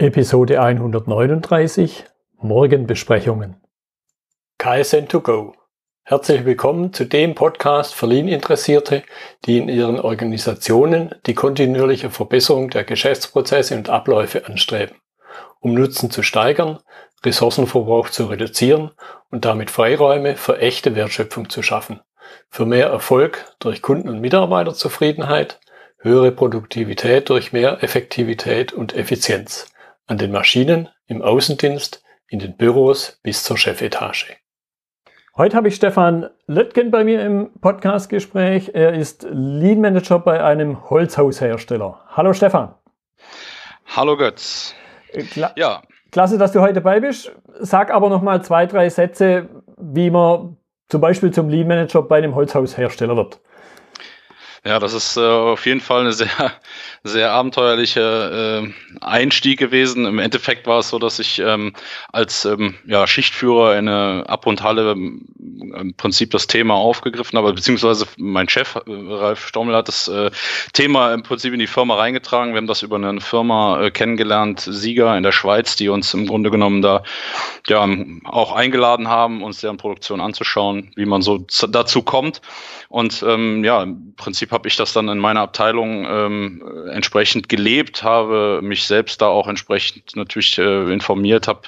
Episode 139 Morgenbesprechungen. KSN2Go. Herzlich willkommen zu dem Podcast für Lean-Interessierte, die in ihren Organisationen die kontinuierliche Verbesserung der Geschäftsprozesse und Abläufe anstreben, um Nutzen zu steigern, Ressourcenverbrauch zu reduzieren und damit Freiräume für echte Wertschöpfung zu schaffen, für mehr Erfolg durch Kunden- und Mitarbeiterzufriedenheit, höhere Produktivität durch mehr Effektivität und Effizienz an den Maschinen, im Außendienst, in den Büros bis zur Chefetage. Heute habe ich Stefan Löttgen bei mir im Podcastgespräch. Er ist Lead Manager bei einem Holzhaushersteller. Hallo Stefan. Hallo Götz. Kla ja. Klasse, dass du heute dabei bist. Sag aber noch mal zwei, drei Sätze, wie man zum Beispiel zum Lead Manager bei einem Holzhaushersteller wird. Ja, das ist äh, auf jeden Fall eine sehr, sehr abenteuerliche äh, Einstieg gewesen. Im Endeffekt war es so, dass ich ähm, als ähm, ja, Schichtführer in eine Ab- und Halle ähm, im Prinzip das Thema aufgegriffen habe, beziehungsweise mein Chef, äh, Ralf Stommel, hat das äh, Thema im Prinzip in die Firma reingetragen. Wir haben das über eine Firma äh, kennengelernt, Sieger in der Schweiz, die uns im Grunde genommen da ja, auch eingeladen haben, uns deren Produktion anzuschauen, wie man so dazu kommt. Und ähm, ja, im Prinzip habe ich das dann in meiner Abteilung ähm, entsprechend gelebt, habe mich selbst da auch entsprechend natürlich äh, informiert, habe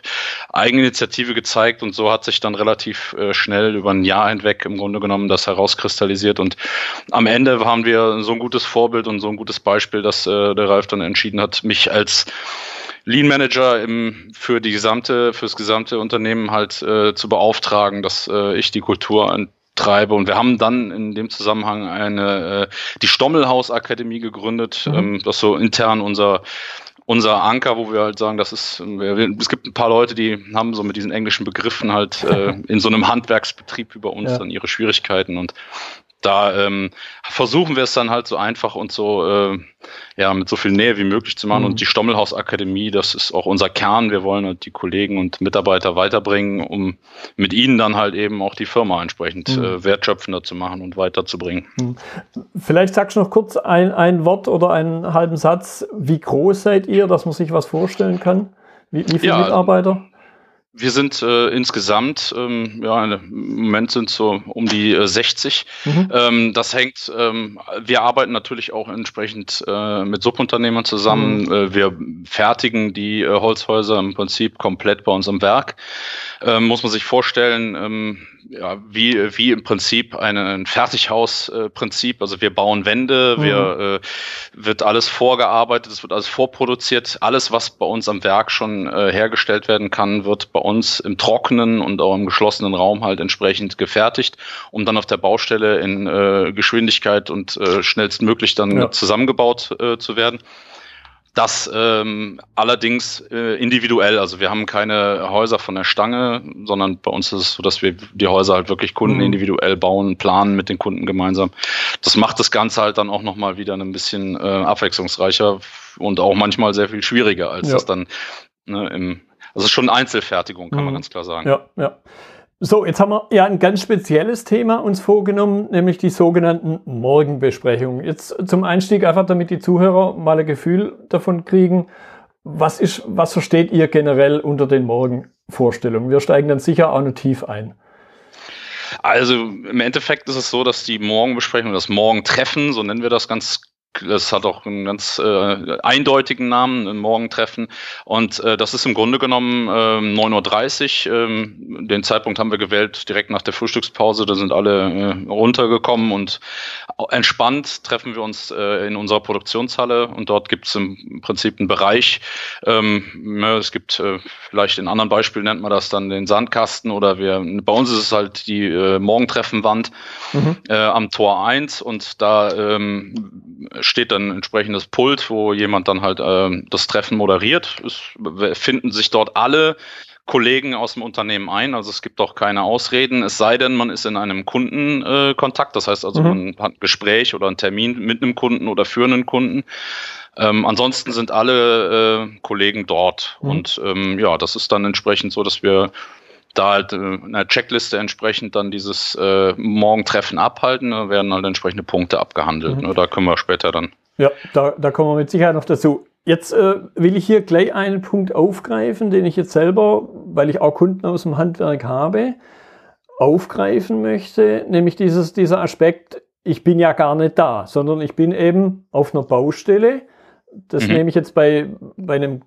Eigeninitiative gezeigt und so hat sich dann relativ äh, schnell über ein Jahr hinweg im Grunde genommen das herauskristallisiert. Und am Ende haben wir so ein gutes Vorbild und so ein gutes Beispiel, dass äh, der Ralf dann entschieden hat, mich als Lean Manager im, für die gesamte, fürs gesamte Unternehmen halt äh, zu beauftragen, dass äh, ich die Kultur treibe. Und wir haben dann in dem Zusammenhang eine, äh, die Stommelhaus Akademie gegründet, mhm. ähm, das so intern unser unser Anker, wo wir halt sagen, das ist, es gibt ein paar Leute, die haben so mit diesen englischen Begriffen halt äh, in so einem Handwerksbetrieb über uns ja. dann ihre Schwierigkeiten und da ähm, versuchen wir es dann halt so einfach und so äh, ja mit so viel Nähe wie möglich zu machen. Mhm. Und die Stommelhaus Akademie, das ist auch unser Kern. Wir wollen halt die Kollegen und Mitarbeiter weiterbringen, um mit ihnen dann halt eben auch die Firma entsprechend mhm. äh, wertschöpfender zu machen und weiterzubringen. Mhm. Vielleicht sagst du noch kurz ein, ein Wort oder einen halben Satz. Wie groß seid ihr, dass man sich was vorstellen kann? Wie, wie viele ja, Mitarbeiter? Wir sind äh, insgesamt, ähm, ja, im Moment sind so um die äh, 60. Mhm. Ähm, das hängt, ähm, wir arbeiten natürlich auch entsprechend äh, mit Subunternehmern zusammen. Mhm. Äh, wir fertigen die äh, Holzhäuser im Prinzip komplett bei uns im Werk. Ähm, muss man sich vorstellen, ähm, ja, wie, wie im Prinzip ein Fertighausprinzip. also wir bauen Wände, mhm. wir, äh, wird alles vorgearbeitet, es wird alles vorproduziert. Alles, was bei uns am Werk schon äh, hergestellt werden kann, wird bei uns im trockenen und auch im geschlossenen Raum halt entsprechend gefertigt, um dann auf der Baustelle in äh, Geschwindigkeit und äh, schnellstmöglich dann ja. zusammengebaut äh, zu werden. Das ähm, allerdings äh, individuell. Also wir haben keine Häuser von der Stange, sondern bei uns ist es so, dass wir die Häuser halt wirklich Kunden mhm. individuell bauen, planen mit den Kunden gemeinsam. Das macht das Ganze halt dann auch nochmal wieder ein bisschen äh, abwechslungsreicher und auch manchmal sehr viel schwieriger, als ja. das dann ne, im, also schon Einzelfertigung, kann mhm. man ganz klar sagen. Ja, ja. So, jetzt haben wir ja ein ganz spezielles Thema uns vorgenommen, nämlich die sogenannten Morgenbesprechungen. Jetzt zum Einstieg einfach, damit die Zuhörer mal ein Gefühl davon kriegen, was ist, was versteht ihr generell unter den Morgenvorstellungen? Wir steigen dann sicher auch noch tief ein. Also im Endeffekt ist es so, dass die Morgenbesprechung, das Morgentreffen, so nennen wir das ganz das hat auch einen ganz äh, eindeutigen Namen, ein Morgentreffen. Und äh, das ist im Grunde genommen äh, 9.30 Uhr. Ähm, den Zeitpunkt haben wir gewählt direkt nach der Frühstückspause. Da sind alle äh, runtergekommen und entspannt treffen wir uns äh, in unserer Produktionshalle. Und dort gibt es im Prinzip einen Bereich. Ähm, ja, es gibt äh, vielleicht in anderen Beispielen nennt man das dann den Sandkasten oder wir, bei uns ist es halt die äh, Morgentreffenwand mhm. äh, am Tor 1 und da ähm, steht dann entsprechendes Pult, wo jemand dann halt äh, das Treffen moderiert. Es finden sich dort alle Kollegen aus dem Unternehmen ein. Also es gibt auch keine Ausreden, es sei denn, man ist in einem Kundenkontakt. Äh, das heißt also, mhm. man hat ein Gespräch oder einen Termin mit einem Kunden oder für einen Kunden. Ähm, ansonsten sind alle äh, Kollegen dort. Mhm. Und ähm, ja, das ist dann entsprechend so, dass wir da halt äh, in der Checkliste entsprechend dann dieses äh, Morgentreffen abhalten, da werden halt entsprechende Punkte abgehandelt. Mhm. Ne? Da können wir später dann. Ja, da, da kommen wir mit Sicherheit noch dazu. Jetzt äh, will ich hier gleich einen Punkt aufgreifen, den ich jetzt selber, weil ich auch Kunden aus dem Handwerk habe, aufgreifen möchte, nämlich dieses, dieser Aspekt, ich bin ja gar nicht da, sondern ich bin eben auf einer Baustelle. Das mhm. nehme ich jetzt bei, bei einem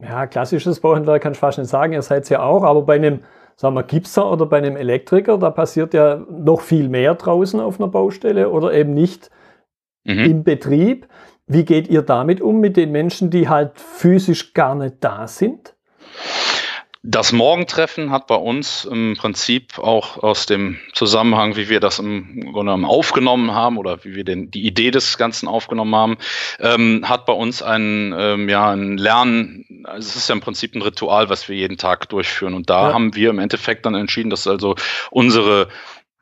ja, klassisches Bauhandwerk, kann ich fast nicht sagen, ihr seid es ja auch, aber bei einem, sagen wir, Gipser oder bei einem Elektriker, da passiert ja noch viel mehr draußen auf einer Baustelle oder eben nicht mhm. im Betrieb. Wie geht ihr damit um, mit den Menschen, die halt physisch gar nicht da sind? Das Morgentreffen hat bei uns im Prinzip auch aus dem Zusammenhang, wie wir das im Grunde genommen aufgenommen haben oder wie wir den, die Idee des Ganzen aufgenommen haben, ähm, hat bei uns ein, ähm, ja, ein Lernen, also es ist ja im Prinzip ein Ritual, was wir jeden Tag durchführen. Und da ja. haben wir im Endeffekt dann entschieden, dass also unsere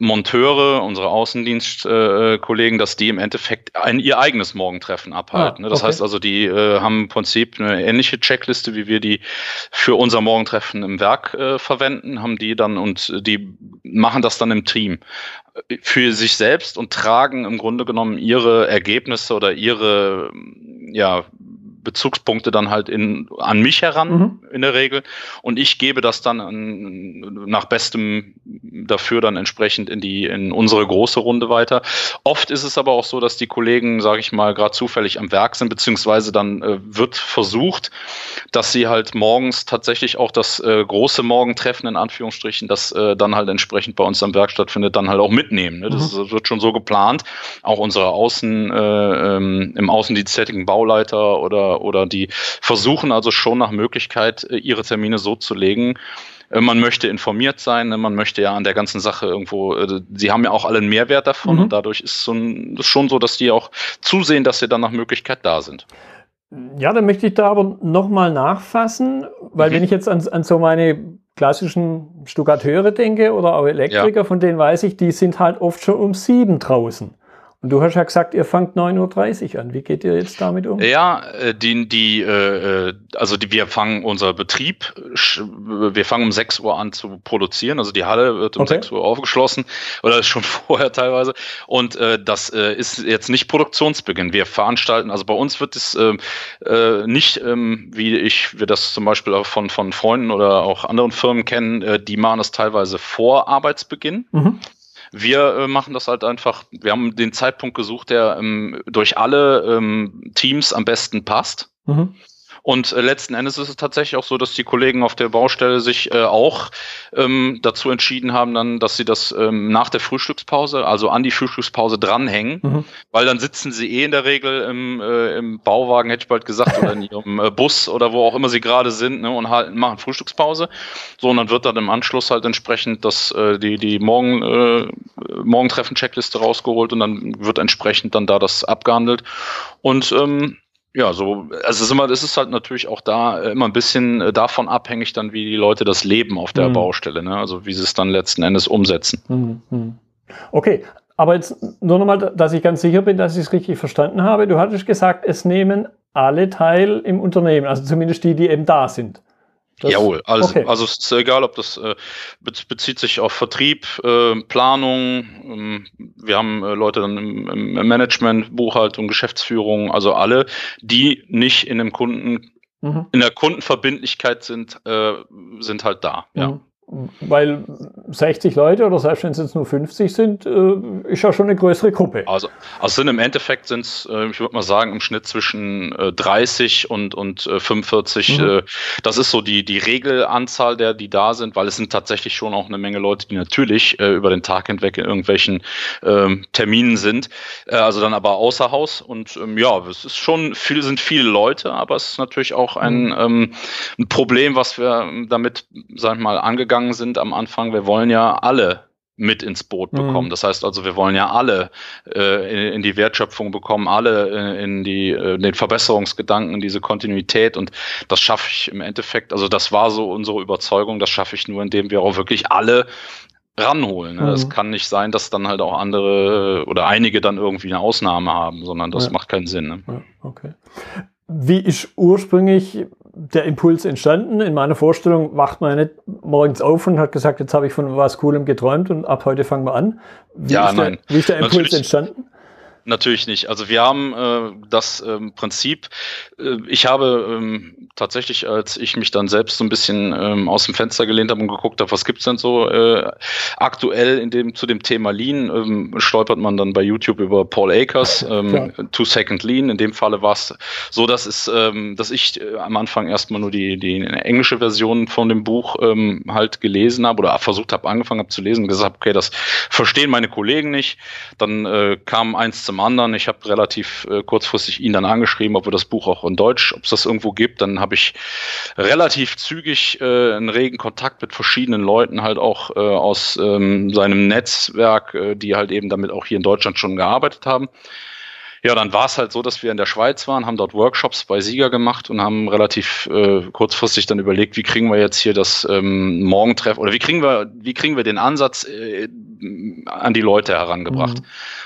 Monteure, unsere Außendienstkollegen, äh, dass die im Endeffekt ein ihr eigenes Morgentreffen abhalten. Ah, das okay. heißt also, die äh, haben im Prinzip eine ähnliche Checkliste, wie wir die für unser Morgentreffen im Werk äh, verwenden, haben die dann und die machen das dann im Team für sich selbst und tragen im Grunde genommen ihre Ergebnisse oder ihre ja Bezugspunkte dann halt in, an mich heran mhm. in der Regel und ich gebe das dann an, nach bestem dafür dann entsprechend in die in unsere große Runde weiter. Oft ist es aber auch so, dass die Kollegen, sage ich mal, gerade zufällig am Werk sind beziehungsweise dann äh, wird versucht, dass sie halt morgens tatsächlich auch das äh, große Morgentreffen in Anführungsstrichen, das äh, dann halt entsprechend bei uns am Werk stattfindet, dann halt auch mitnehmen. Ne? Das mhm. wird schon so geplant. Auch unsere Außen äh, ähm, im Außendienst tätigen Bauleiter oder oder, die versuchen also schon nach Möglichkeit, äh, ihre Termine so zu legen, äh, man möchte informiert sein, ne, man möchte ja an der ganzen Sache irgendwo, äh, sie haben ja auch alle einen Mehrwert davon mhm. und dadurch ist es so ein, schon so, dass die auch zusehen, dass sie dann nach Möglichkeit da sind. Ja, dann möchte ich da aber nochmal nachfassen, weil mhm. wenn ich jetzt an, an so meine klassischen Stuckateure denke oder auch Elektriker, ja. von denen weiß ich, die sind halt oft schon um sieben draußen. Und du hast ja gesagt, ihr fangt 9.30 Uhr an. Wie geht ihr jetzt damit um? Ja, äh, die, die, äh, äh, also die, wir fangen unser Betrieb, wir fangen um 6 Uhr an zu produzieren. Also die Halle wird um okay. 6 Uhr aufgeschlossen oder schon vorher teilweise. Und das ist jetzt nicht Produktionsbeginn. Wir veranstalten, also bei uns wird es äh, äh, nicht, ähm, wie ich wir das zum Beispiel auch von, von Freunden oder auch anderen Firmen kennen, die machen das teilweise vor Arbeitsbeginn. Mhm. Wir äh, machen das halt einfach, wir haben den Zeitpunkt gesucht, der ähm, durch alle ähm, Teams am besten passt. Mhm. Und äh, letzten Endes ist es tatsächlich auch so, dass die Kollegen auf der Baustelle sich äh, auch ähm, dazu entschieden haben, dann, dass sie das ähm, nach der Frühstückspause, also an die Frühstückspause dranhängen, mhm. weil dann sitzen sie eh in der Regel im, äh, im Bauwagen, hätte ich bald gesagt, oder in ihrem äh, Bus oder wo auch immer sie gerade sind ne, und halt machen Frühstückspause. So, und dann wird dann im Anschluss halt entsprechend das, äh, die, die Morgen, äh, Morgentreffen-Checkliste rausgeholt und dann wird entsprechend dann da das abgehandelt. Und ähm, ja, so, also es ist immer, es ist halt natürlich auch da äh, immer ein bisschen äh, davon abhängig, dann wie die Leute das leben auf der mhm. Baustelle, ne? Also wie sie es dann letzten Endes umsetzen. Mhm. mhm. Okay, aber jetzt nur nochmal, dass ich ganz sicher bin, dass ich es richtig verstanden habe. Du hattest gesagt, es nehmen alle teil im Unternehmen, also zumindest die, die eben da sind. Das, Jawohl, also, okay. also es ist egal, ob das äh, bezieht sich auf Vertrieb, äh, Planung, ähm, wir haben äh, Leute dann im, im, Management, Buchhaltung, Geschäftsführung, also alle, die nicht in dem Kunden, mhm. in der Kundenverbindlichkeit sind, äh, sind halt da. Mhm. Ja. Weil 60 Leute oder selbst wenn es jetzt nur 50 sind, äh, ist ja schon eine größere Gruppe. Also, also sind im Endeffekt sind es, äh, ich würde mal sagen, im Schnitt zwischen 30 äh, und, und 45. Mhm. das ist so die, die Regelanzahl der, die da sind, weil es sind tatsächlich schon auch eine Menge Leute, die natürlich über den Tag hinweg in irgendwelchen ähm, Terminen sind. also dann aber außer Haus. Und ähm, ja, es ist schon viel, sind viele Leute, aber es ist natürlich auch ein, mhm. ähm, ein Problem, was wir damit, sag ich mal, angegangen gegangen sind am Anfang, wir wollen ja alle mit ins Boot mhm. bekommen. Mhm. Das heißt also, wir wollen ja alle äh, in, in, die Wertschöpfung bekommen, alle äh, in die äh, den Verbesserungsgedanken, diese Kontinuität und das schaffe ich im Endeffekt, also das war so unsere Überzeugung, das schaffe ich nur, indem wir auch wirklich alle ranholen. Ne? Es mhm. kann nicht sein, dass dann halt auch andere oder einige dann irgendwie eine Ausnahme haben, sondern das ja. macht keinen Sinn. Ne? Ja, okay. Wie ist ursprünglich der Impuls entstanden? In meiner Vorstellung wacht man ja nicht morgens auf und hat gesagt, jetzt habe ich von was Coolem geträumt und ab heute fangen wir an. Wie ja, ist nein. Der, wie ist der Impuls Natürlich. entstanden? Natürlich nicht. Also wir haben äh, das ähm, Prinzip, äh, ich habe ähm, tatsächlich, als ich mich dann selbst so ein bisschen ähm, aus dem Fenster gelehnt habe und geguckt habe, was gibt's denn so äh, aktuell in dem, zu dem Thema Lean, ähm, stolpert man dann bei YouTube über Paul Akers, ähm, Two Second Lean. In dem Falle war es so, dass, es, ähm, dass ich äh, am Anfang erstmal nur die, die englische Version von dem Buch ähm, halt gelesen habe oder versucht habe, angefangen habe zu lesen und gesagt habe, okay, das verstehen meine Kollegen nicht. Dann äh, kam eins zum anderen. Ich habe relativ äh, kurzfristig ihn dann angeschrieben, ob wir das Buch auch in Deutsch, ob es das irgendwo gibt. Dann habe ich relativ zügig äh, einen regen Kontakt mit verschiedenen Leuten halt auch äh, aus ähm, seinem Netzwerk, äh, die halt eben damit auch hier in Deutschland schon gearbeitet haben. Ja, dann war es halt so, dass wir in der Schweiz waren, haben dort Workshops bei Sieger gemacht und haben relativ äh, kurzfristig dann überlegt, wie kriegen wir jetzt hier das ähm, Morgentreff oder wie kriegen wir, wie kriegen wir den Ansatz äh, an die Leute herangebracht. Mhm.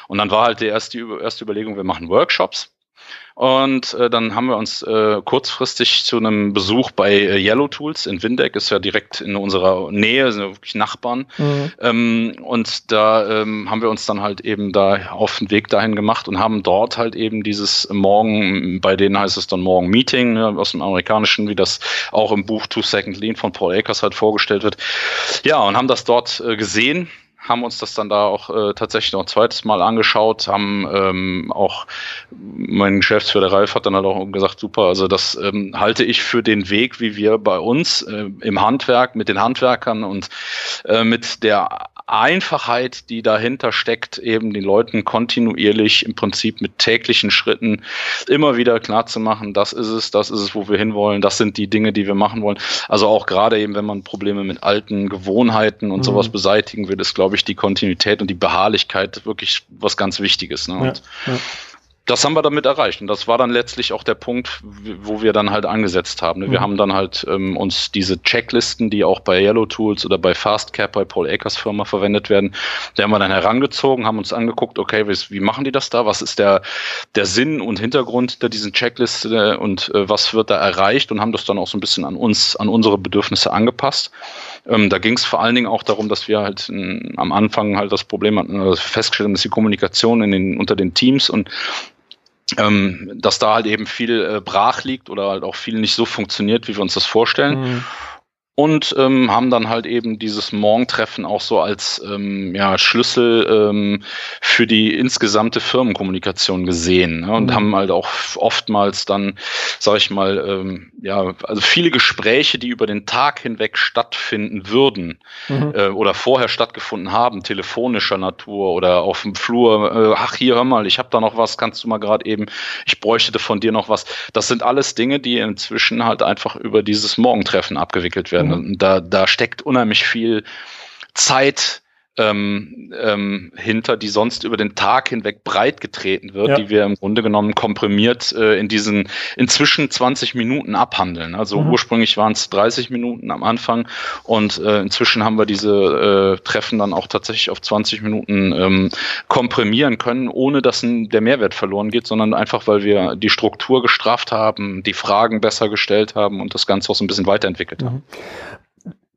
Und dann war halt die erste, erste Überlegung, wir machen Workshops. Und äh, dann haben wir uns äh, kurzfristig zu einem Besuch bei äh, Yellow Tools in Windeck, ist ja direkt in unserer Nähe, sind wirklich Nachbarn. Mhm. Ähm, und da ähm, haben wir uns dann halt eben da auf den Weg dahin gemacht und haben dort halt eben dieses Morgen, bei denen heißt es dann Morgen Meeting, ne, aus dem Amerikanischen, wie das auch im Buch Two Second Lean von Paul Akers halt vorgestellt wird. Ja, und haben das dort äh, gesehen haben uns das dann da auch äh, tatsächlich noch ein zweites Mal angeschaut, haben ähm, auch mein Geschäftsführer Ralf hat dann halt auch gesagt, super, also das ähm, halte ich für den Weg, wie wir bei uns äh, im Handwerk mit den Handwerkern und äh, mit der Einfachheit, die dahinter steckt, eben den Leuten kontinuierlich im Prinzip mit täglichen Schritten immer wieder klar zu machen, das ist es, das ist es, wo wir hinwollen, das sind die Dinge, die wir machen wollen. Also auch gerade eben, wenn man Probleme mit alten Gewohnheiten und mhm. sowas beseitigen will, ist, glaube ich, die Kontinuität und die Beharrlichkeit wirklich was ganz Wichtiges. Ne? Ja, ja das haben wir damit erreicht. Und das war dann letztlich auch der Punkt, wo wir dann halt angesetzt haben. Wir mhm. haben dann halt ähm, uns diese Checklisten, die auch bei Yellow Tools oder bei Fastcap, bei Paul Akers Firma verwendet werden, die haben wir dann herangezogen, haben uns angeguckt, okay, wie, wie machen die das da? Was ist der, der Sinn und Hintergrund der diesen Checkliste und äh, was wird da erreicht? Und haben das dann auch so ein bisschen an uns, an unsere Bedürfnisse angepasst. Ähm, da ging es vor allen Dingen auch darum, dass wir halt äh, am Anfang halt das Problem hatten, festgestellt haben, dass die Kommunikation in den, unter den Teams und ähm, dass da halt eben viel äh, brach liegt oder halt auch viel nicht so funktioniert, wie wir uns das vorstellen. Mhm und ähm, haben dann halt eben dieses Morgentreffen auch so als ähm, ja, Schlüssel ähm, für die insgesamte Firmenkommunikation gesehen ne? und mhm. haben halt auch oftmals dann, sag ich mal, ähm, ja, also viele Gespräche, die über den Tag hinweg stattfinden würden mhm. äh, oder vorher stattgefunden haben, telefonischer Natur oder auf dem Flur, äh, ach hier, hör mal, ich habe da noch was, kannst du mal gerade eben, ich bräuchte von dir noch was. Das sind alles Dinge, die inzwischen halt einfach über dieses Morgentreffen abgewickelt werden. Mhm. Da, da steckt unheimlich viel Zeit ähm, ähm, hinter, die sonst über den Tag hinweg breit getreten wird, ja. die wir im Grunde genommen komprimiert äh, in diesen inzwischen 20 Minuten abhandeln. Also mhm. ursprünglich waren es 30 Minuten am Anfang und äh, inzwischen haben wir diese äh, Treffen dann auch tatsächlich auf 20 Minuten ähm, komprimieren können, ohne dass ein, der Mehrwert verloren geht, sondern einfach, weil wir die Struktur gestraft haben, die Fragen besser gestellt haben und das Ganze auch so ein bisschen weiterentwickelt haben.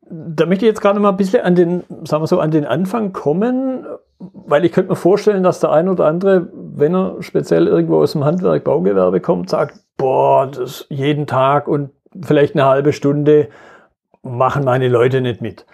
Da möchte ich jetzt gerade mal ein bisschen an den, sagen wir so, an den Anfang kommen, weil ich könnte mir vorstellen, dass der ein oder andere, wenn er speziell irgendwo aus dem Handwerk, Baugewerbe kommt, sagt, boah, das jeden Tag und vielleicht eine halbe Stunde machen meine Leute nicht mit.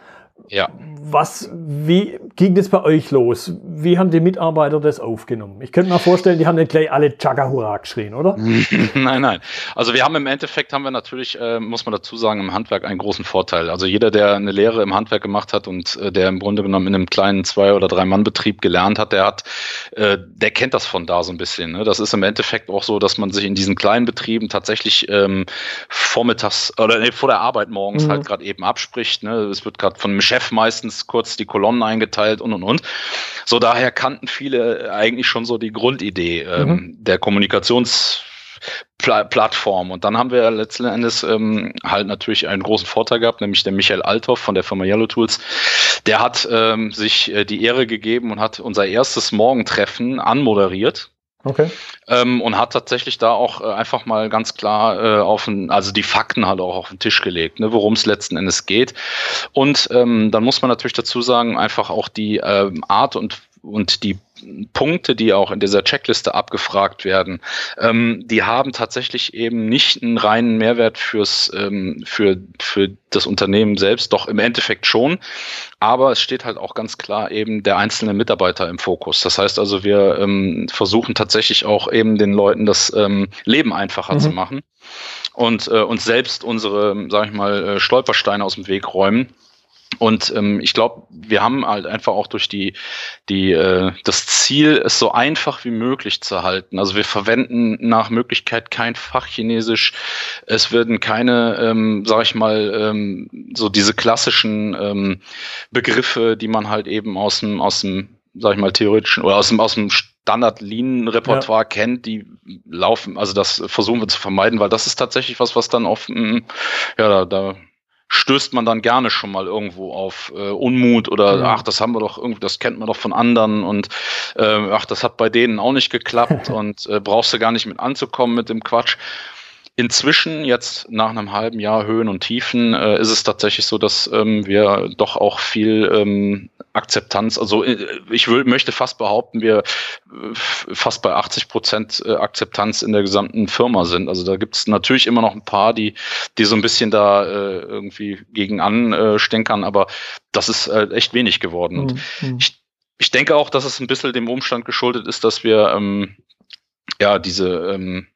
Ja. Was, wie ging das bei euch los? Wie haben die Mitarbeiter das aufgenommen? Ich könnte mir vorstellen, die haben nicht gleich alle Chagahura geschrien, oder? nein, nein. Also wir haben im Endeffekt, haben wir natürlich, äh, muss man dazu sagen, im Handwerk einen großen Vorteil. Also jeder, der eine Lehre im Handwerk gemacht hat und äh, der im Grunde genommen in einem kleinen Zwei- oder Drei-Mann-Betrieb gelernt hat, der hat, äh, der kennt das von da so ein bisschen. Ne? Das ist im Endeffekt auch so, dass man sich in diesen kleinen Betrieben tatsächlich ähm, vormittags oder nee, vor der Arbeit morgens mhm. halt gerade eben abspricht. Ne? Es wird gerade von einem Chef meistens kurz die Kolonnen eingeteilt und und und. So daher kannten viele eigentlich schon so die Grundidee ähm, mhm. der Kommunikationsplattform. Und dann haben wir letzten Endes ähm, halt natürlich einen großen Vorteil gehabt, nämlich der Michael Althoff von der Firma Yellow Tools. Der hat ähm, sich äh, die Ehre gegeben und hat unser erstes Morgentreffen anmoderiert. Okay. Ähm, und hat tatsächlich da auch äh, einfach mal ganz klar äh, auf den, also die Fakten halt auch auf den Tisch gelegt, ne, worum es letzten Endes geht. Und ähm, dann muss man natürlich dazu sagen, einfach auch die ähm, Art und und die Punkte, die auch in dieser Checkliste abgefragt werden, ähm, die haben tatsächlich eben nicht einen reinen Mehrwert fürs, ähm, für, für das Unternehmen selbst, doch im Endeffekt schon. Aber es steht halt auch ganz klar eben der einzelne Mitarbeiter im Fokus. Das heißt also, wir ähm, versuchen tatsächlich auch eben den Leuten das ähm, Leben einfacher mhm. zu machen und äh, uns selbst unsere, sag ich mal, äh, Stolpersteine aus dem Weg räumen und ähm, ich glaube, wir haben halt einfach auch durch die, die äh, das Ziel, es so einfach wie möglich zu halten. Also wir verwenden nach Möglichkeit kein Fachchinesisch. Es werden keine, ähm, sag ich mal, ähm, so diese klassischen ähm, Begriffe, die man halt eben aus dem, aus dem, sag ich mal, theoretischen oder aus dem, aus dem Standard-Lean-Repertoire ja. kennt, die laufen, also das versuchen wir zu vermeiden, weil das ist tatsächlich was, was dann auf, mm, ja, da, da stößt man dann gerne schon mal irgendwo auf äh, Unmut oder mhm. ach, das haben wir doch irgendwie, das kennt man doch von anderen und äh, ach, das hat bei denen auch nicht geklappt und äh, brauchst du gar nicht mit anzukommen mit dem Quatsch. Inzwischen, jetzt nach einem halben Jahr Höhen und Tiefen, äh, ist es tatsächlich so, dass ähm, wir doch auch viel ähm, Akzeptanz, also äh, ich will, möchte fast behaupten, wir äh, fast bei 80 Prozent äh, Akzeptanz in der gesamten Firma sind. Also da gibt es natürlich immer noch ein paar, die, die so ein bisschen da äh, irgendwie gegen anstenkern, aber das ist äh, echt wenig geworden. Und mhm. ich, ich denke auch, dass es ein bisschen dem Umstand geschuldet ist, dass wir ähm, ja diese ähm,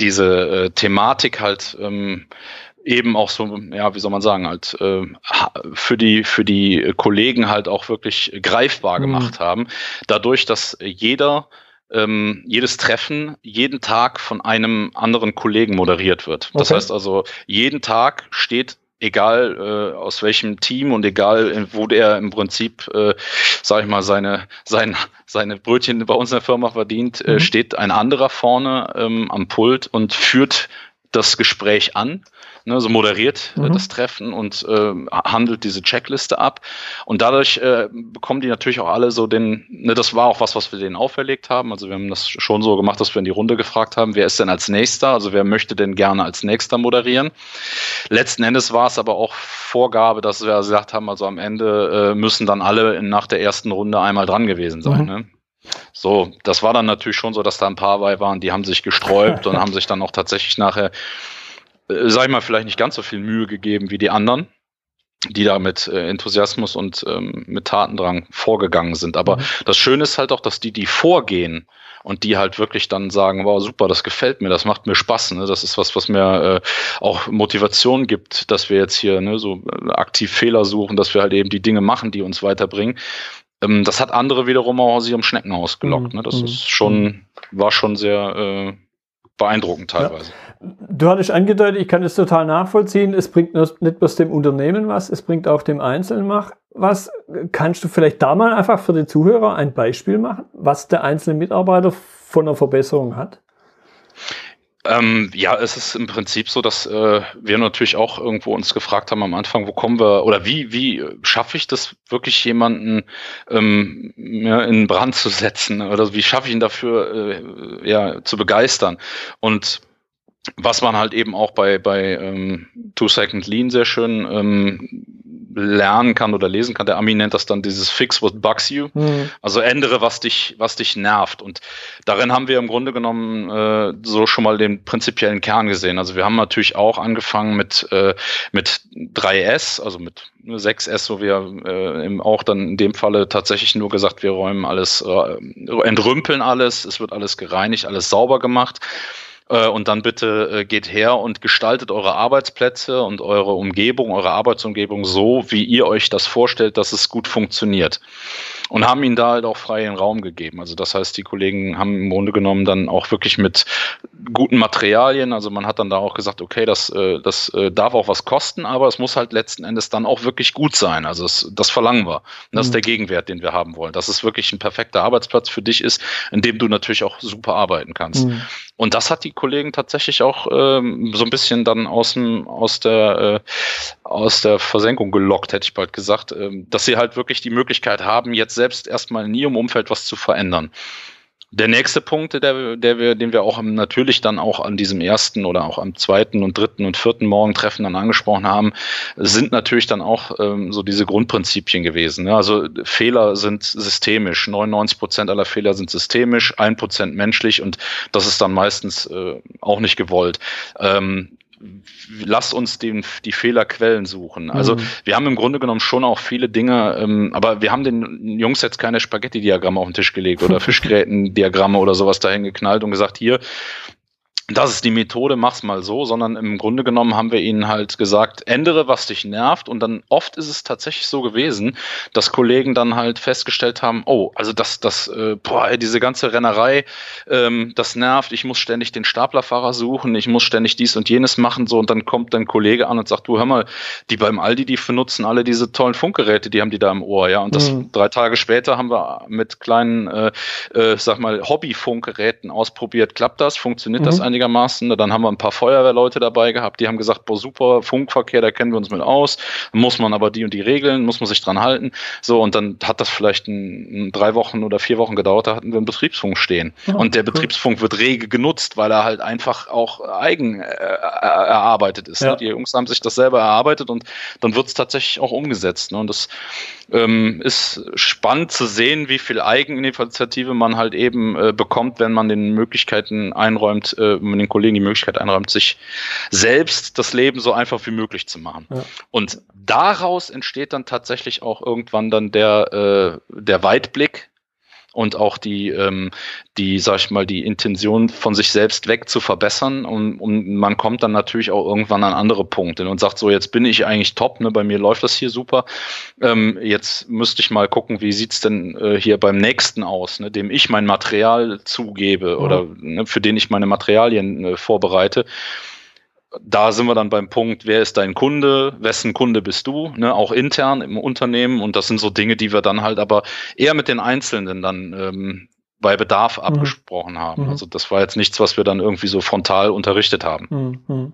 diese äh, Thematik halt ähm, eben auch so, ja, wie soll man sagen, halt äh, für die für die Kollegen halt auch wirklich greifbar mhm. gemacht haben, dadurch, dass jeder ähm, jedes Treffen jeden Tag von einem anderen Kollegen moderiert wird. Das okay. heißt also, jeden Tag steht egal äh, aus welchem Team und egal wo der im Prinzip, äh, sag ich mal, seine, sein, seine Brötchen bei uns in der Firma verdient, äh, mhm. steht ein anderer vorne ähm, am Pult und führt das Gespräch an ne, so moderiert äh, mhm. das Treffen und äh, handelt diese Checkliste ab. Und dadurch äh, bekommen die natürlich auch alle so den, ne, das war auch was, was wir denen auferlegt haben. Also wir haben das schon so gemacht, dass wir in die Runde gefragt haben, wer ist denn als nächster? Also wer möchte denn gerne als nächster moderieren? Letzten Endes war es aber auch Vorgabe, dass wir gesagt haben, also am Ende äh, müssen dann alle nach der ersten Runde einmal dran gewesen sein. Mhm. Ne? So, das war dann natürlich schon so, dass da ein paar bei waren, die haben sich gesträubt und haben sich dann auch tatsächlich nachher äh, sag ich mal, vielleicht nicht ganz so viel Mühe gegeben wie die anderen, die da mit äh, Enthusiasmus und ähm, mit Tatendrang vorgegangen sind. Aber mhm. das Schöne ist halt auch, dass die, die vorgehen und die halt wirklich dann sagen, wow, super, das gefällt mir, das macht mir Spaß. Ne? Das ist was, was mir äh, auch Motivation gibt, dass wir jetzt hier ne, so äh, aktiv Fehler suchen, dass wir halt eben die Dinge machen, die uns weiterbringen. Ähm, das hat andere wiederum auch aus ihrem Schneckenhaus gelockt. Mhm. Ne? Das mhm. ist schon, war schon sehr äh, beeindruckend teilweise. Ja. Du hattest angedeutet, ich kann es total nachvollziehen. Es bringt nicht bloß dem Unternehmen was, es bringt auch dem Einzelnen was. Kannst du vielleicht da mal einfach für die Zuhörer ein Beispiel machen, was der einzelne Mitarbeiter von einer Verbesserung hat? Ähm, ja, es ist im Prinzip so, dass äh, wir natürlich auch irgendwo uns gefragt haben am Anfang, wo kommen wir oder wie, wie schaffe ich das wirklich jemanden ähm, ja, in Brand zu setzen oder wie schaffe ich ihn dafür äh, ja, zu begeistern? Und was man halt eben auch bei, bei ähm, Two Second Lean sehr schön ähm, lernen kann oder lesen kann. Der Ami nennt das dann dieses Fix what bugs you. Mhm. Also ändere, was dich, was dich nervt. Und darin haben wir im Grunde genommen äh, so schon mal den prinzipiellen Kern gesehen. Also wir haben natürlich auch angefangen mit, äh, mit 3S, also mit 6S, wo wir äh, eben auch dann in dem Falle tatsächlich nur gesagt, wir räumen alles, äh, entrümpeln alles, es wird alles gereinigt, alles sauber gemacht. Äh, und dann bitte äh, geht her und gestaltet eure Arbeitsplätze und eure Umgebung, eure Arbeitsumgebung so, wie ihr euch das vorstellt, dass es gut funktioniert und haben ihnen da halt auch freien Raum gegeben. Also das heißt, die Kollegen haben im Grunde genommen dann auch wirklich mit guten Materialien, also man hat dann da auch gesagt, okay, das, äh, das äh, darf auch was kosten, aber es muss halt letzten Endes dann auch wirklich gut sein. Also es, das verlangen wir. Und das mhm. ist der Gegenwert, den wir haben wollen. Dass es wirklich ein perfekter Arbeitsplatz für dich ist, in dem du natürlich auch super arbeiten kannst. Mhm. Und das hat die Kollegen tatsächlich auch ähm, so ein bisschen dann aus, dem, aus, der, äh, aus der Versenkung gelockt, hätte ich bald gesagt, ähm, dass sie halt wirklich die Möglichkeit haben, jetzt selbst erstmal in ihrem Umfeld was zu verändern. Der nächste Punkt, der, der wir, den wir auch natürlich dann auch an diesem ersten oder auch am zweiten und dritten und vierten Morgentreffen dann angesprochen haben, sind natürlich dann auch ähm, so diese Grundprinzipien gewesen. Ne? Also Fehler sind systemisch. 99 Prozent aller Fehler sind systemisch, ein Prozent menschlich und das ist dann meistens äh, auch nicht gewollt. Ähm, lass uns den, die Fehlerquellen suchen. Also mhm. wir haben im Grunde genommen schon auch viele Dinge, ähm, aber wir haben den Jungs jetzt keine Spaghetti-Diagramme auf den Tisch gelegt oder Fischgräten-Diagramme oder sowas dahin geknallt und gesagt, hier, das ist die Methode, mach's mal so, sondern im Grunde genommen haben wir ihnen halt gesagt, ändere, was dich nervt. Und dann oft ist es tatsächlich so gewesen, dass Kollegen dann halt festgestellt haben, oh, also das, das, äh, boah, diese ganze Rennerei, ähm, das nervt, ich muss ständig den Staplerfahrer suchen, ich muss ständig dies und jenes machen, so, und dann kommt dein Kollege an und sagt, du hör mal, die beim Aldi, die benutzen alle diese tollen Funkgeräte, die haben die da im Ohr, ja. Und das mhm. drei Tage später haben wir mit kleinen, äh, äh, sag mal, Hobby-Funkgeräten ausprobiert. Klappt das? Funktioniert mhm. das eigentlich? Einigermaßen. Dann haben wir ein paar Feuerwehrleute dabei gehabt, die haben gesagt, boah, super, Funkverkehr, da kennen wir uns mit aus. Muss man aber die und die Regeln, muss man sich dran halten. So, und dann hat das vielleicht ein, ein drei Wochen oder vier Wochen gedauert, da hatten wir einen Betriebsfunk stehen. Oh, und der cool. Betriebsfunk wird rege genutzt, weil er halt einfach auch eigen äh, erarbeitet ist. Ne? Ja. Ne? Die Jungs haben sich das selber erarbeitet und dann wird es tatsächlich auch umgesetzt. Ne? Und das ähm, ist spannend zu sehen, wie viel Eigeninitiative man halt eben äh, bekommt, wenn man den Möglichkeiten einräumt, äh, man den Kollegen die Möglichkeit einräumt, sich selbst das Leben so einfach wie möglich zu machen. Ja. Und daraus entsteht dann tatsächlich auch irgendwann dann der, äh, der Weitblick, und auch die, ähm, die, sag ich mal, die Intention von sich selbst weg zu verbessern. Und, und man kommt dann natürlich auch irgendwann an andere Punkte und sagt so, jetzt bin ich eigentlich top, ne, bei mir läuft das hier super. Ähm, jetzt müsste ich mal gucken, wie sieht's denn äh, hier beim nächsten aus, ne, dem ich mein Material zugebe mhm. oder ne, für den ich meine Materialien äh, vorbereite da sind wir dann beim Punkt, wer ist dein Kunde, wessen Kunde bist du, ne, auch intern im Unternehmen. Und das sind so Dinge, die wir dann halt aber eher mit den Einzelnen dann ähm, bei Bedarf mhm. abgesprochen haben. Mhm. Also das war jetzt nichts, was wir dann irgendwie so frontal unterrichtet haben. Mhm.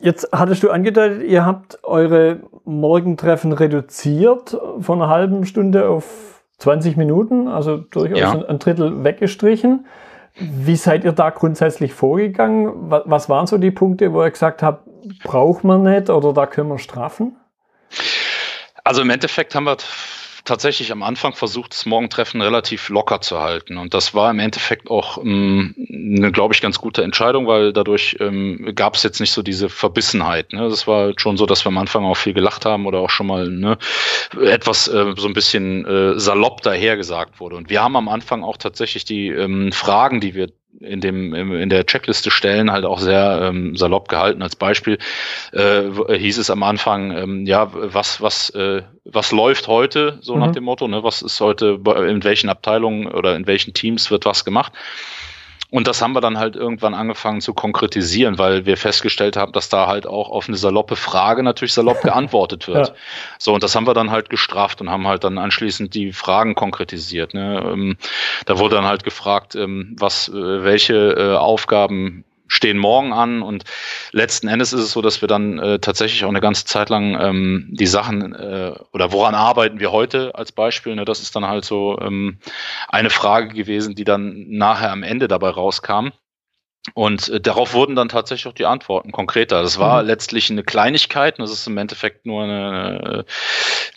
Jetzt hattest du angedeutet, ihr habt eure Morgentreffen reduziert von einer halben Stunde auf 20 Minuten, also durchaus ja. ein Drittel weggestrichen. Wie seid ihr da grundsätzlich vorgegangen? Was waren so die Punkte, wo ihr gesagt habt, braucht man nicht oder da können wir straffen? Also im Endeffekt haben wir tatsächlich am Anfang versucht, das Morgentreffen relativ locker zu halten. Und das war im Endeffekt auch ähm, eine, glaube ich, ganz gute Entscheidung, weil dadurch ähm, gab es jetzt nicht so diese Verbissenheit. Ne? Das war schon so, dass wir am Anfang auch viel gelacht haben oder auch schon mal ne, etwas äh, so ein bisschen äh, salopp dahergesagt wurde. Und wir haben am Anfang auch tatsächlich die ähm, Fragen, die wir in dem in der Checkliste stellen halt auch sehr ähm, salopp gehalten. Als Beispiel äh, hieß es am Anfang, ähm, ja, was was äh, was läuft heute so mhm. nach dem Motto, ne, was ist heute in welchen Abteilungen oder in welchen Teams wird was gemacht? Und das haben wir dann halt irgendwann angefangen zu konkretisieren, weil wir festgestellt haben, dass da halt auch auf eine saloppe Frage natürlich salopp geantwortet wird. ja. So, und das haben wir dann halt gestraft und haben halt dann anschließend die Fragen konkretisiert. Ne? Ähm, da wurde dann halt gefragt, ähm, was, äh, welche äh, Aufgaben stehen morgen an und letzten Endes ist es so, dass wir dann äh, tatsächlich auch eine ganze Zeit lang ähm, die Sachen äh, oder woran arbeiten wir heute als Beispiel, ne, das ist dann halt so ähm, eine Frage gewesen, die dann nachher am Ende dabei rauskam. Und äh, darauf wurden dann tatsächlich auch die Antworten konkreter. Das war mhm. letztlich eine Kleinigkeit. Das ist im Endeffekt nur eine,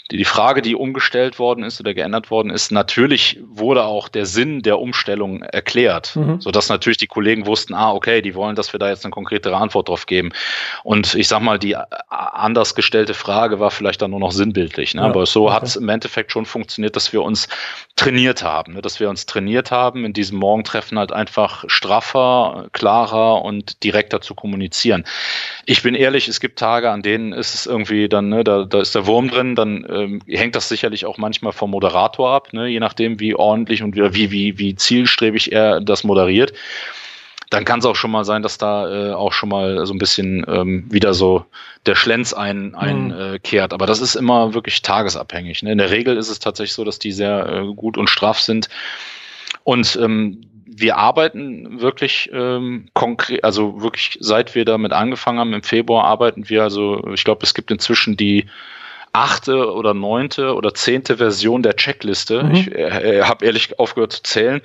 die, die Frage, die umgestellt worden ist oder geändert worden ist. Natürlich wurde auch der Sinn der Umstellung erklärt, mhm. sodass natürlich die Kollegen wussten, ah, okay, die wollen, dass wir da jetzt eine konkretere Antwort drauf geben. Und ich sag mal, die anders gestellte Frage war vielleicht dann nur noch sinnbildlich. Ne? Ja, Aber so okay. hat es im Endeffekt schon funktioniert, dass wir uns trainiert haben, ne? dass wir uns trainiert haben, in diesem Morgentreffen halt einfach straffer, klarer und direkter zu kommunizieren. Ich bin ehrlich, es gibt Tage, an denen ist es irgendwie dann, ne, da, da ist der Wurm drin, dann ähm, hängt das sicherlich auch manchmal vom Moderator ab, ne, je nachdem, wie ordentlich und wie, wie, wie zielstrebig er das moderiert dann kann es auch schon mal sein, dass da äh, auch schon mal so ein bisschen ähm, wieder so der Schlenz ein, einkehrt. Mhm. Äh, Aber das ist immer wirklich tagesabhängig. Ne? In der Regel ist es tatsächlich so, dass die sehr äh, gut und straff sind. Und ähm, wir arbeiten wirklich ähm, konkret, also wirklich seit wir damit angefangen haben im Februar arbeiten wir, also ich glaube, es gibt inzwischen die achte oder neunte oder zehnte Version der Checkliste. Mhm. Ich äh, habe ehrlich aufgehört zu zählen.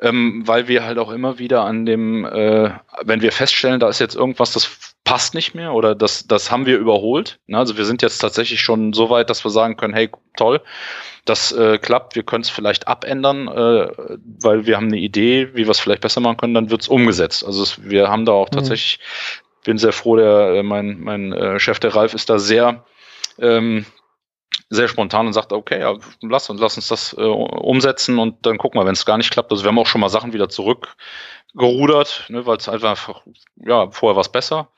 ähm, weil wir halt auch immer wieder an dem, äh, wenn wir feststellen, da ist jetzt irgendwas, das passt nicht mehr oder das, das haben wir überholt. Ne? Also wir sind jetzt tatsächlich schon so weit, dass wir sagen können, hey, toll, das äh, klappt, wir können es vielleicht abändern, äh, weil wir haben eine Idee, wie wir es vielleicht besser machen können, dann wird es umgesetzt. Also es, wir haben da auch mhm. tatsächlich, bin sehr froh, der, äh, mein, mein äh, Chef, der Ralf, ist da sehr ähm, sehr spontan und sagt, okay, ja, lass uns, lass uns das äh, umsetzen und dann gucken wir, wenn es gar nicht klappt. Also wir haben auch schon mal Sachen wieder zurückgerudert, ne, weil es einfach, ja, vorher war es besser.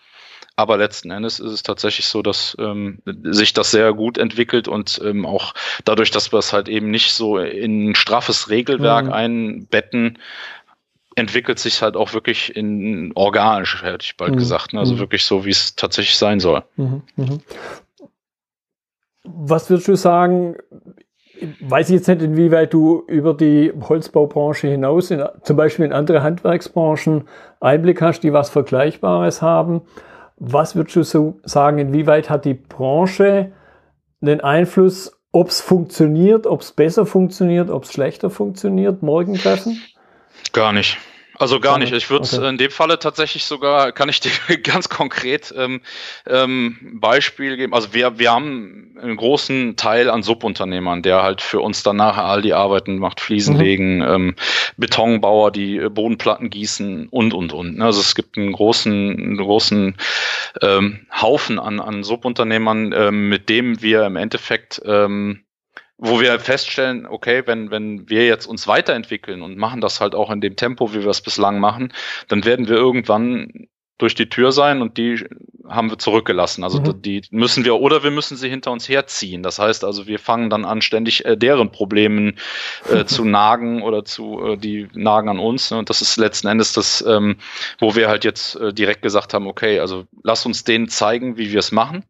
Aber letzten Endes ist es tatsächlich so, dass ähm, sich das sehr gut entwickelt und ähm, auch dadurch, dass wir es halt eben nicht so in ein straffes Regelwerk mhm. einbetten, entwickelt sich halt auch wirklich in organisch, hätte ich bald mhm. gesagt. Ne? Also mhm. wirklich so, wie es tatsächlich sein soll. Mhm. mhm. Was würdest du sagen, weiß ich jetzt nicht, inwieweit du über die Holzbaubranche hinaus, in, zum Beispiel in andere Handwerksbranchen, Einblick hast, die was Vergleichbares haben. Was würdest du sagen, inwieweit hat die Branche einen Einfluss, ob es funktioniert, ob es besser funktioniert, ob es schlechter funktioniert, Morgentreffen? Gar nicht. Also gar nicht. Ich würde okay. in dem Falle tatsächlich sogar, kann ich dir ganz konkret ähm, ähm, Beispiel geben. Also wir, wir haben einen großen Teil an Subunternehmern, der halt für uns danach all die Arbeiten macht, Fliesen mhm. legen, ähm, Betonbauer, die äh, Bodenplatten gießen und, und, und. Also es gibt einen großen, einen großen ähm, Haufen an, an Subunternehmern, ähm, mit dem wir im Endeffekt ähm, wo wir feststellen, okay, wenn, wenn wir jetzt uns weiterentwickeln und machen das halt auch in dem Tempo, wie wir es bislang machen, dann werden wir irgendwann durch die Tür sein und die haben wir zurückgelassen. Also mhm. die müssen wir oder wir müssen sie hinter uns herziehen. Das heißt also, wir fangen dann an, ständig äh, deren Problemen äh, zu nagen oder zu, äh, die nagen an uns. Ne? Und das ist letzten Endes das, ähm, wo wir halt jetzt äh, direkt gesagt haben, okay, also lass uns denen zeigen, wie wir es machen.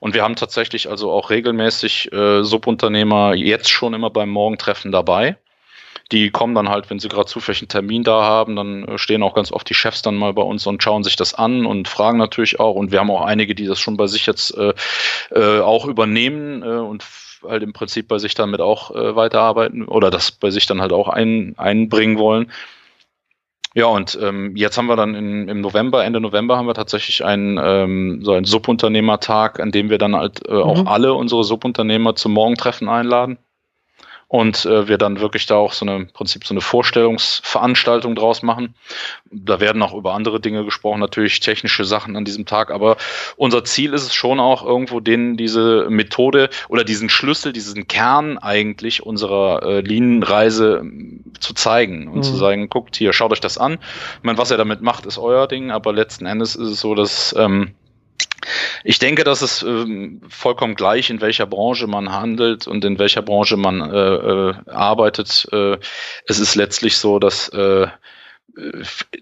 Und wir haben tatsächlich also auch regelmäßig äh, Subunternehmer jetzt schon immer beim Morgentreffen dabei. Die kommen dann halt, wenn sie gerade zufällig einen Termin da haben, dann äh, stehen auch ganz oft die Chefs dann mal bei uns und schauen sich das an und fragen natürlich auch. Und wir haben auch einige, die das schon bei sich jetzt äh, äh, auch übernehmen äh, und halt im Prinzip bei sich damit auch äh, weiterarbeiten oder das bei sich dann halt auch ein, einbringen wollen. Ja, und ähm, jetzt haben wir dann in, im November, Ende November haben wir tatsächlich einen, ähm, so einen Subunternehmertag, an dem wir dann halt äh, mhm. auch alle unsere Subunternehmer zum Morgentreffen einladen und äh, wir dann wirklich da auch so eine im Prinzip so eine Vorstellungsveranstaltung draus machen. Da werden auch über andere Dinge gesprochen, natürlich technische Sachen an diesem Tag, aber unser Ziel ist es schon auch irgendwo denen diese Methode oder diesen Schlüssel, diesen Kern eigentlich unserer äh, Linienreise ähm, zu zeigen und mhm. zu sagen, guckt hier, schaut euch das an. Ich meine, was ihr damit macht, ist euer Ding, aber letzten Endes ist es so, dass ähm, ich denke, dass es ähm, vollkommen gleich, in welcher Branche man handelt und in welcher Branche man äh, äh, arbeitet. Äh, es ist letztlich so, dass äh,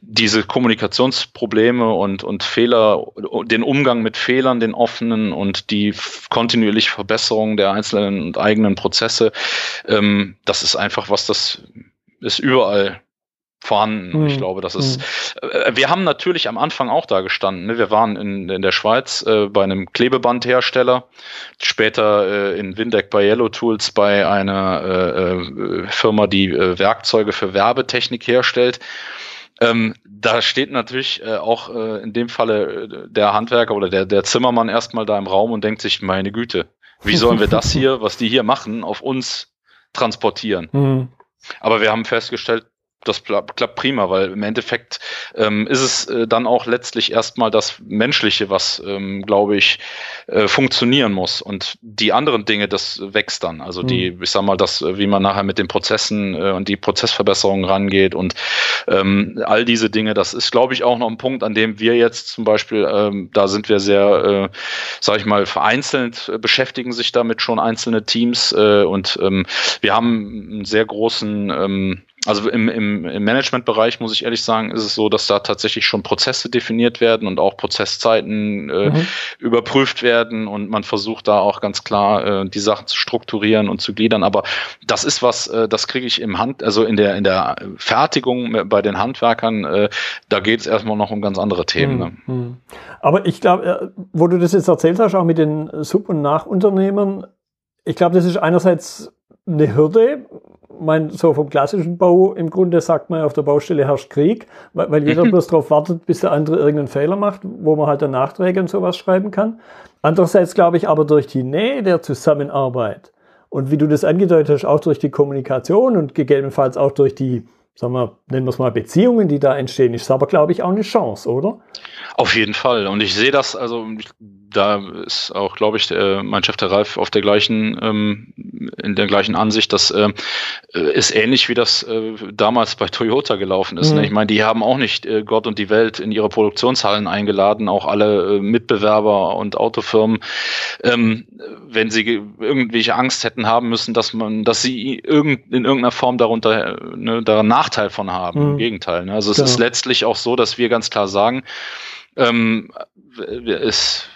diese Kommunikationsprobleme und, und Fehler, den Umgang mit Fehlern, den offenen und die kontinuierliche Verbesserung der einzelnen und eigenen Prozesse, ähm, das ist einfach was, das ist überall vorhanden. Mhm. Ich glaube, das ist. Äh, wir haben natürlich am Anfang auch da gestanden. Ne? Wir waren in, in der Schweiz äh, bei einem Klebebandhersteller, später äh, in Windeck bei Yellow Tools bei einer äh, äh Firma, die äh, Werkzeuge für Werbetechnik herstellt. Ähm, da steht natürlich äh, auch äh, in dem Falle der Handwerker oder der, der Zimmermann erstmal da im Raum und denkt sich, meine Güte, wie sollen wir das hier, was die hier machen, auf uns transportieren? Mhm. Aber wir haben festgestellt, das klappt prima, weil im Endeffekt ähm, ist es äh, dann auch letztlich erstmal das Menschliche, was, ähm, glaube ich, äh, funktionieren muss. Und die anderen Dinge, das wächst dann. Also die, mhm. ich sag mal, das, wie man nachher mit den Prozessen äh, und die Prozessverbesserungen rangeht und ähm, all diese Dinge, das ist, glaube ich, auch noch ein Punkt, an dem wir jetzt zum Beispiel, ähm, da sind wir sehr, äh, sag ich mal, vereinzelt, äh, beschäftigen sich damit schon einzelne Teams äh, und ähm, wir haben einen sehr großen ähm, also im, im, im Managementbereich muss ich ehrlich sagen, ist es so, dass da tatsächlich schon Prozesse definiert werden und auch Prozesszeiten äh, mhm. überprüft werden und man versucht da auch ganz klar äh, die Sachen zu strukturieren und zu gliedern. Aber das ist was, äh, das kriege ich im Hand, also in der in der Fertigung bei den Handwerkern, äh, da geht es erstmal noch um ganz andere Themen. Mhm. Ne? Aber ich glaube, äh, wo du das jetzt erzählt hast, auch mit den Sub- und Nachunternehmern, ich glaube, das ist einerseits eine Hürde, mein, so vom klassischen Bau, im Grunde sagt man, auf der Baustelle herrscht Krieg, weil, weil jeder bloß darauf wartet, bis der andere irgendeinen Fehler macht, wo man halt dann Nachträge und sowas schreiben kann. Andererseits glaube ich aber durch die Nähe der Zusammenarbeit und wie du das angedeutet hast, auch durch die Kommunikation und gegebenenfalls auch durch die sagen wir, nennen wir es mal Beziehungen, die da entstehen, ist aber, glaube ich, auch eine Chance, oder? Auf jeden Fall. Und ich sehe das, also da ist auch, glaube ich, der, mein Chef, der Ralf, auf der gleichen, ähm, in der gleichen Ansicht, das äh, ist ähnlich wie das äh, damals bei Toyota gelaufen ist. Ne? Mhm. Ne? Ich meine, die haben auch nicht äh, Gott und die Welt in ihre Produktionshallen eingeladen, auch alle äh, Mitbewerber und Autofirmen, ähm, wenn sie irgendwelche Angst hätten haben müssen, dass man, dass sie irgend, in irgendeiner Form darunter, ne, daran Nachteil von haben. Mhm. Im Gegenteil. Ne? Also es genau. ist letztlich auch so, dass wir ganz klar sagen, ähm, es,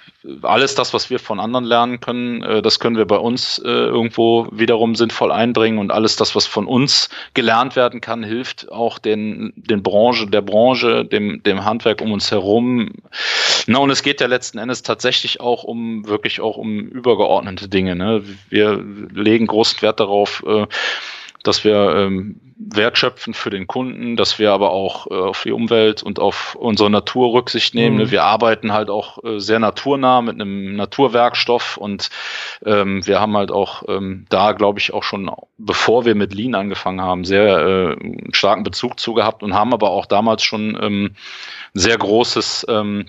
alles das, was wir von anderen lernen können, äh, das können wir bei uns äh, irgendwo wiederum sinnvoll einbringen und alles das, was von uns gelernt werden kann, hilft auch den, den Branche, der Branche, dem, dem Handwerk um uns herum. Na, und es geht ja letzten Endes tatsächlich auch um, wirklich auch um übergeordnete Dinge. Ne? Wir legen großen Wert darauf, äh, dass wir ähm, wertschöpfen für den Kunden, dass wir aber auch äh, auf die Umwelt und auf unsere Natur Rücksicht nehmen. Mhm. Wir arbeiten halt auch äh, sehr naturnah mit einem Naturwerkstoff und ähm, wir haben halt auch ähm, da, glaube ich, auch schon, bevor wir mit Lean angefangen haben, sehr äh, starken Bezug zu gehabt und haben aber auch damals schon ähm, sehr großes ähm,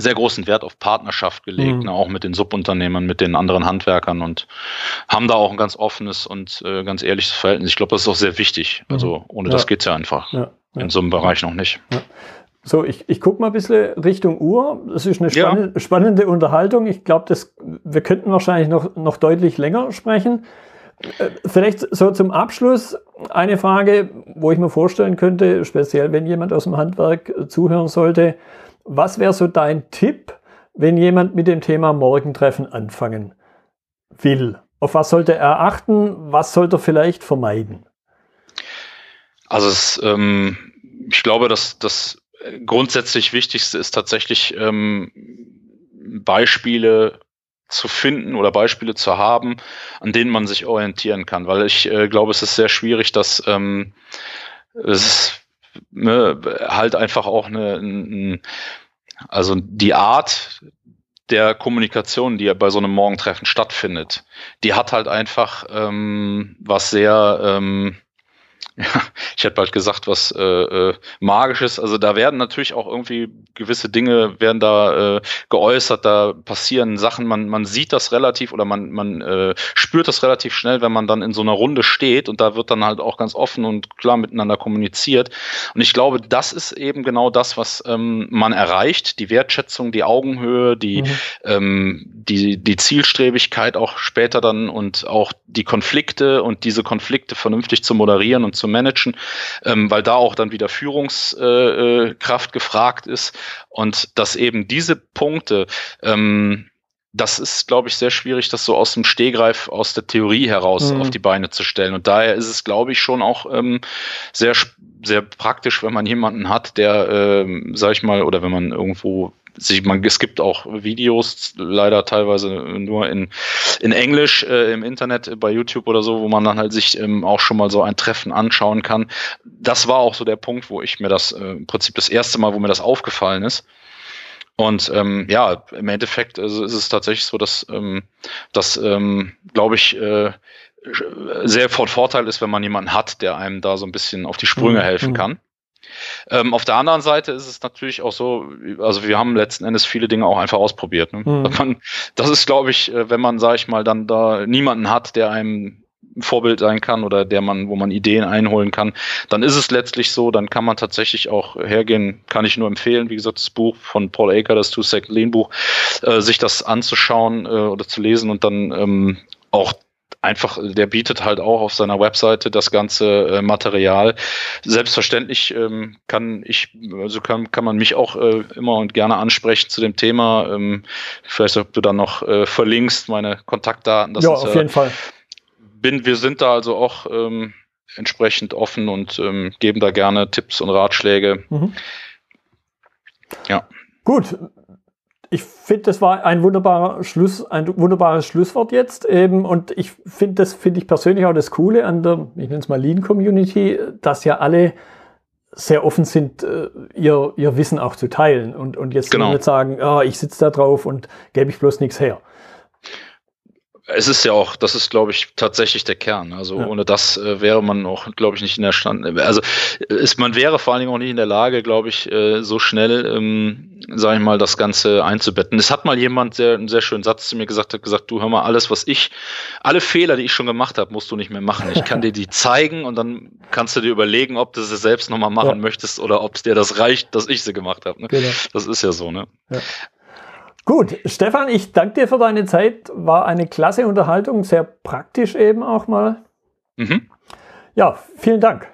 sehr großen Wert auf Partnerschaft gelegt, mhm. ne, auch mit den Subunternehmern, mit den anderen Handwerkern und haben da auch ein ganz offenes und äh, ganz ehrliches Verhältnis. Ich glaube, das ist auch sehr wichtig. Mhm. Also ohne ja. das geht's ja einfach ja. Ja. in so einem Bereich noch nicht. So, ich, ich gucke mal ein bisschen Richtung Uhr. Das ist eine spannende, spannende Unterhaltung. Ich glaube, wir könnten wahrscheinlich noch, noch deutlich länger sprechen. Äh, vielleicht so zum Abschluss eine Frage, wo ich mir vorstellen könnte, speziell wenn jemand aus dem Handwerk zuhören sollte. Was wäre so dein Tipp, wenn jemand mit dem Thema Morgentreffen anfangen will? Auf was sollte er achten? Was sollte er vielleicht vermeiden? Also es, ähm, ich glaube, dass das grundsätzlich Wichtigste ist tatsächlich ähm, Beispiele zu finden oder Beispiele zu haben, an denen man sich orientieren kann, weil ich äh, glaube, es ist sehr schwierig, dass ähm, es ne, halt einfach auch eine, ein, also die Art der Kommunikation, die ja bei so einem Morgentreffen stattfindet, die hat halt einfach ähm, was sehr ähm, ja, ich hätte bald gesagt, was äh, äh, Magisches. Also da werden natürlich auch irgendwie gewisse Dinge werden da äh, geäußert, da passieren Sachen, man, man sieht das relativ oder man, man äh, spürt das relativ schnell, wenn man dann in so einer Runde steht und da wird dann halt auch ganz offen und klar miteinander kommuniziert. Und ich glaube, das ist eben genau das, was ähm, man erreicht, die Wertschätzung, die Augenhöhe, die, mhm. ähm, die, die Zielstrebigkeit auch später dann und auch die Konflikte und diese Konflikte vernünftig zu moderieren und zu managen, ähm, weil da auch dann wieder Führungskraft äh, gefragt ist und dass eben diese Punkte ähm, das ist, glaube ich, sehr schwierig, das so aus dem Stehgreif, aus der Theorie heraus mhm. auf die Beine zu stellen. Und daher ist es, glaube ich, schon auch ähm, sehr, sehr praktisch, wenn man jemanden hat, der, ähm, sag ich mal, oder wenn man irgendwo sich, man, es gibt auch Videos, leider teilweise nur in, in Englisch äh, im Internet, bei YouTube oder so, wo man dann halt sich ähm, auch schon mal so ein Treffen anschauen kann. Das war auch so der Punkt, wo ich mir das äh, im Prinzip das erste Mal, wo mir das aufgefallen ist. Und ähm, ja, im Endeffekt also ist es tatsächlich so, dass ähm, das, ähm, glaube ich, äh, sehr von Vorteil ist, wenn man jemanden hat, der einem da so ein bisschen auf die Sprünge mhm. helfen mhm. kann. Ähm, auf der anderen Seite ist es natürlich auch so, also wir haben letzten Endes viele Dinge auch einfach ausprobiert. Ne? Mhm. Man, das ist, glaube ich, äh, wenn man, sage ich mal, dann da niemanden hat, der einem ein Vorbild sein kann oder der man, wo man Ideen einholen kann, dann ist es letztlich so, dann kann man tatsächlich auch hergehen, kann ich nur empfehlen, wie gesagt, das Buch von Paul Aker, das Two-Second Lean-Buch, äh, sich das anzuschauen äh, oder zu lesen und dann ähm, auch einfach, der bietet halt auch auf seiner Webseite das ganze äh, Material. Selbstverständlich ähm, kann ich, also kann, kann man mich auch äh, immer und gerne ansprechen zu dem Thema. Ähm, vielleicht, ob du dann noch äh, verlinkst, meine Kontaktdaten. Das ja, ist, auf jeden Fall. Bin, wir sind da also auch ähm, entsprechend offen und ähm, geben da gerne Tipps und Ratschläge. Mhm. Ja. Gut, ich finde, das war ein wunderbarer Schluss, ein wunderbares Schlusswort jetzt eben. Und ich finde, das finde ich persönlich auch das Coole an der, ich nenne es mal Lean Community, dass ja alle sehr offen sind, äh, ihr, ihr Wissen auch zu teilen und, und jetzt genau. nicht sagen, oh, ich sitze da drauf und gebe ich bloß nichts her es ist ja auch, das ist, glaube ich, tatsächlich der Kern. Also ja. ohne das äh, wäre man auch, glaube ich, nicht in der Stand. Also ist, man wäre vor allen Dingen auch nicht in der Lage, glaube ich, äh, so schnell, ähm, sage ich mal, das Ganze einzubetten. Es hat mal jemand sehr, einen sehr schönen Satz zu mir gesagt, hat gesagt, du hör mal, alles, was ich, alle Fehler, die ich schon gemacht habe, musst du nicht mehr machen. Ich kann dir die zeigen und dann kannst du dir überlegen, ob du sie selbst nochmal machen ja. möchtest oder ob es dir das reicht, dass ich sie gemacht habe. Ne? Genau. Das ist ja so, ne? Ja. Gut, Stefan, ich danke dir für deine Zeit. War eine klasse Unterhaltung, sehr praktisch eben auch mal. Mhm. Ja, vielen Dank.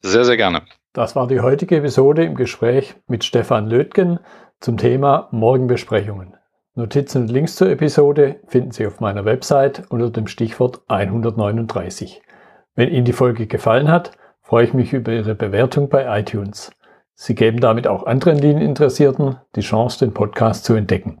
Sehr, sehr gerne. Das war die heutige Episode im Gespräch mit Stefan Lötgen zum Thema Morgenbesprechungen. Notizen und Links zur Episode finden Sie auf meiner Website unter dem Stichwort 139. Wenn Ihnen die Folge gefallen hat, freue ich mich über Ihre Bewertung bei iTunes. Sie geben damit auch anderen Linieninteressierten die Chance, den Podcast zu entdecken.